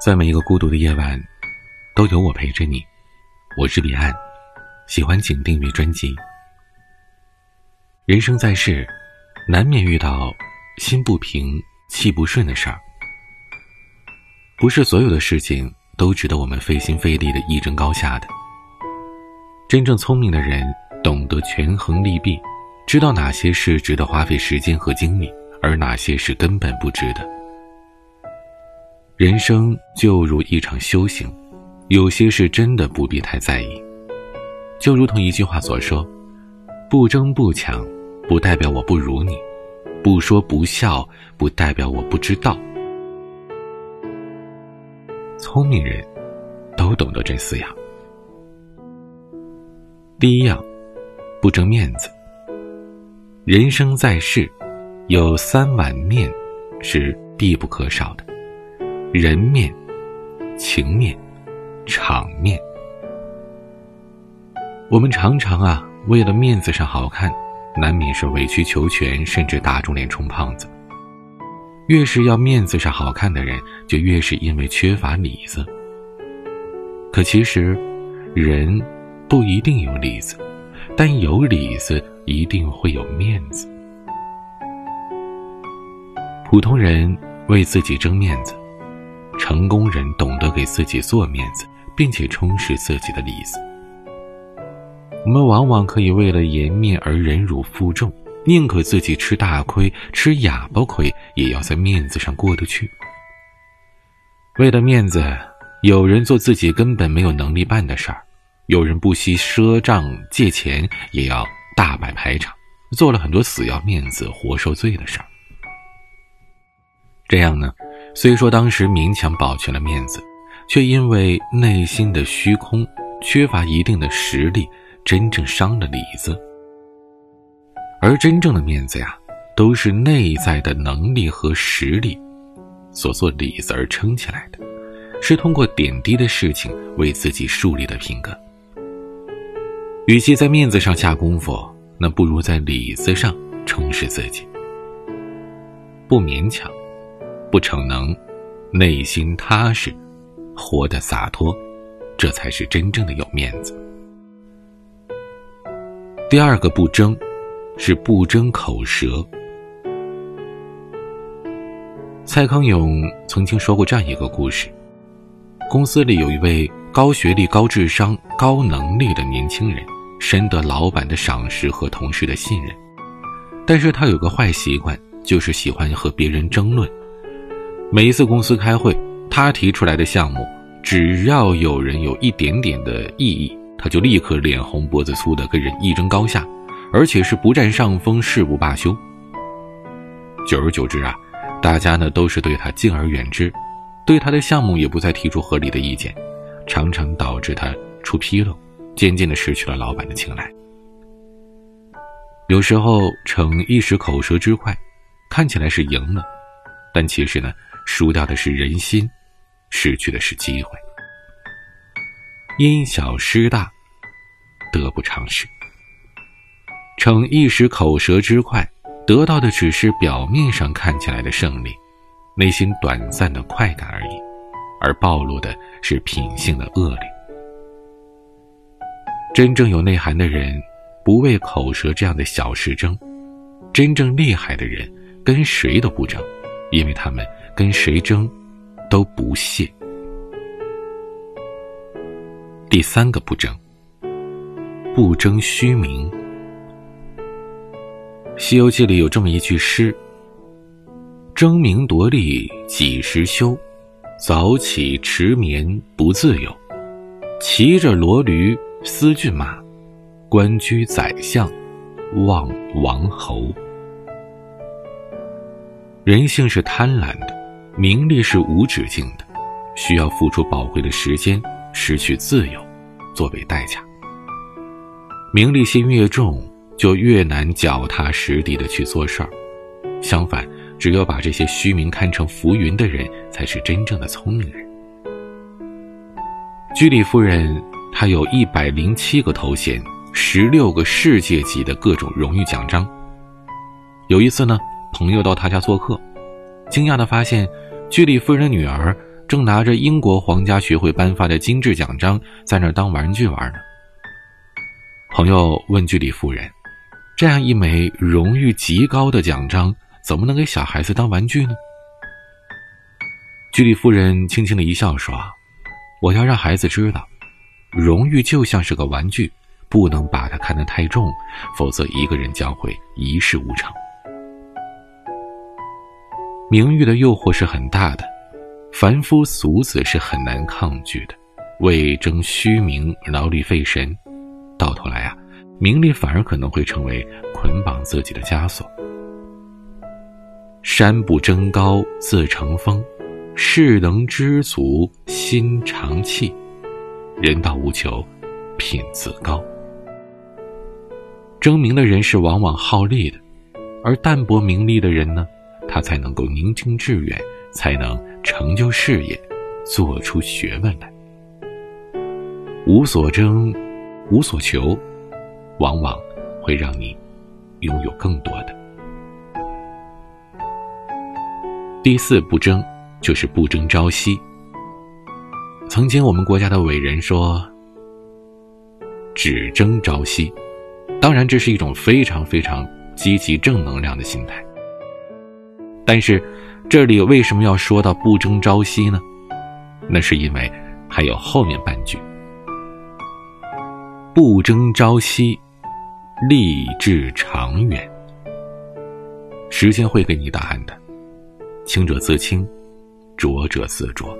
在每一个孤独的夜晚，都有我陪着你。我是彼岸，喜欢请订阅专辑。人生在世，难免遇到心不平、气不顺的事儿。不是所有的事情都值得我们费心费力的一争高下的。真正聪明的人懂得权衡利弊，知道哪些是值得花费时间和精力，而哪些是根本不值得。人生就如一场修行，有些事真的不必太在意。就如同一句话所说：“不争不抢，不代表我不如你；不说不笑，不代表我不知道。”聪明人都懂得这四样。第一样，不争面子。人生在世，有三碗面是必不可少的。人面、情面、场面，我们常常啊，为了面子上好看，难免是委曲求全，甚至打肿脸充胖子。越是要面子上好看的人，就越是因为缺乏里子。可其实，人不一定有里子，但有里子一定会有面子。普通人为自己争面子。成功人懂得给自己做面子，并且充实自己的里子。我们往往可以为了颜面而忍辱负重，宁可自己吃大亏、吃哑巴亏，也要在面子上过得去。为了面子，有人做自己根本没有能力办的事儿，有人不惜赊账借钱，也要大摆排场，做了很多死要面子活受罪的事儿。这样呢？虽说当时勉强保全了面子，却因为内心的虚空，缺乏一定的实力，真正伤了里子。而真正的面子呀，都是内在的能力和实力，所做里子而撑起来的，是通过点滴的事情为自己树立的品格。与其在面子上下功夫，那不如在里子上充实自己，不勉强。不逞能，内心踏实，活得洒脱，这才是真正的有面子。第二个不争，是不争口舌。蔡康永曾经说过这样一个故事：公司里有一位高学历、高智商、高能力的年轻人，深得老板的赏识和同事的信任，但是他有个坏习惯，就是喜欢和别人争论。每一次公司开会，他提出来的项目，只要有人有一点点的异议，他就立刻脸红脖子粗的跟人一争高下，而且是不占上风，誓不罢休。久而久之啊，大家呢都是对他敬而远之，对他的项目也不再提出合理的意见，常常导致他出纰漏，渐渐的失去了老板的青睐。有时候逞一时口舌之快，看起来是赢了，但其实呢。输掉的是人心，失去的是机会。因小失大，得不偿失。逞一时口舌之快，得到的只是表面上看起来的胜利，内心短暂的快感而已，而暴露的是品性的恶劣。真正有内涵的人，不为口舌这样的小事争；真正厉害的人，跟谁都不争，因为他们。跟谁争，都不屑。第三个不争，不争虚名。《西游记》里有这么一句诗：“争名夺利几时休？早起迟眠不自由。骑着骡驴思骏马，官居宰相望王侯。”人性是贪婪的。名利是无止境的，需要付出宝贵的时间，失去自由，作为代价。名利心越重，就越难脚踏实地的去做事儿。相反，只有把这些虚名看成浮云的人，才是真正的聪明人。居里夫人，她有一百零七个头衔，十六个世界级的各种荣誉奖章。有一次呢，朋友到她家做客，惊讶的发现。居里夫人的女儿正拿着英国皇家学会颁发的金质奖章在那儿当玩具玩呢。朋友问居里夫人：“这样一枚荣誉极高的奖章，怎么能给小孩子当玩具呢？”居里夫人轻轻的一笑说：“我要让孩子知道，荣誉就像是个玩具，不能把它看得太重，否则一个人将会一事无成。名誉的诱惑是很大的，凡夫俗子是很难抗拒的，为争虚名劳力费神。”到头来啊，名利反而可能会成为捆绑自己的枷锁。山不争高自成峰，事能知足心常气。人道无求，品自高。争名的人是往往好利的，而淡泊名利的人呢，他才能够宁静致远，才能成就事业，做出学问来。无所争。无所求，往往会让你拥有更多的。第四不争，就是不争朝夕。曾经我们国家的伟人说：“只争朝夕。”当然，这是一种非常非常积极正能量的心态。但是，这里为什么要说到不争朝夕呢？那是因为还有后面半句。不争朝夕，立志长远。时间会给你答案的，清者自清，浊者自浊。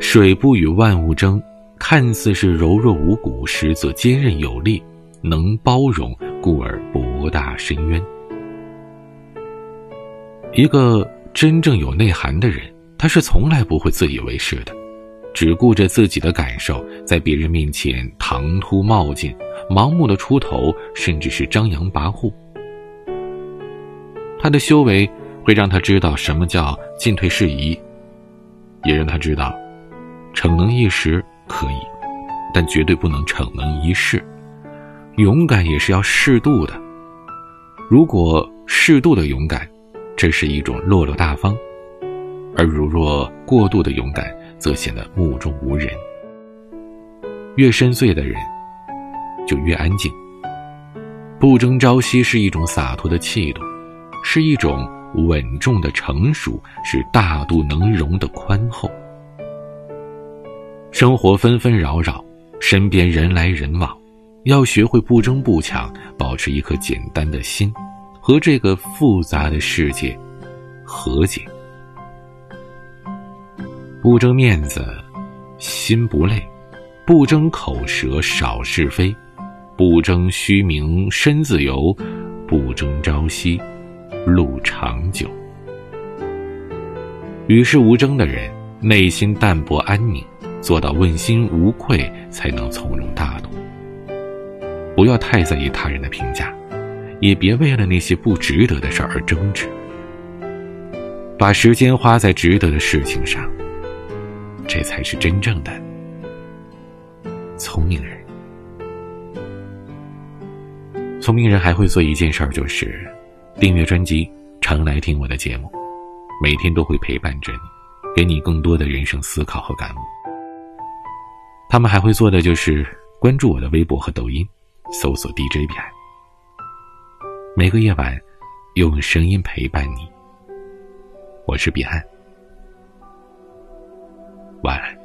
水不与万物争，看似是柔弱无骨，实则坚韧有力，能包容，故而博大深渊。一个真正有内涵的人，他是从来不会自以为是的。只顾着自己的感受，在别人面前唐突冒进，盲目的出头，甚至是张扬跋扈。他的修为会让他知道什么叫进退适宜，也让他知道，逞能一时可以，但绝对不能逞能一世。勇敢也是要适度的，如果适度的勇敢，这是一种落落大方；而如若过度的勇敢，则显得目中无人。越深邃的人，就越安静。不争朝夕是一种洒脱的气度，是一种稳重的成熟，是大度能容的宽厚。生活纷纷扰扰，身边人来人往，要学会不争不抢，保持一颗简单的心，和这个复杂的世界和解。不争面子，心不累；不争口舌，少是非；不争虚名，身自由；不争朝夕，路长久。与世无争的人，内心淡泊安宁，做到问心无愧，才能从容大度。不要太在意他人的评价，也别为了那些不值得的事而争执。把时间花在值得的事情上。这才是真正的聪明人。聪明人还会做一件事儿，就是订阅专辑，常来听我的节目，每天都会陪伴着你，给你更多的人生思考和感悟。他们还会做的就是关注我的微博和抖音，搜索 DJ 彼岸，每个夜晚用声音陪伴你。我是彼岸。晚安。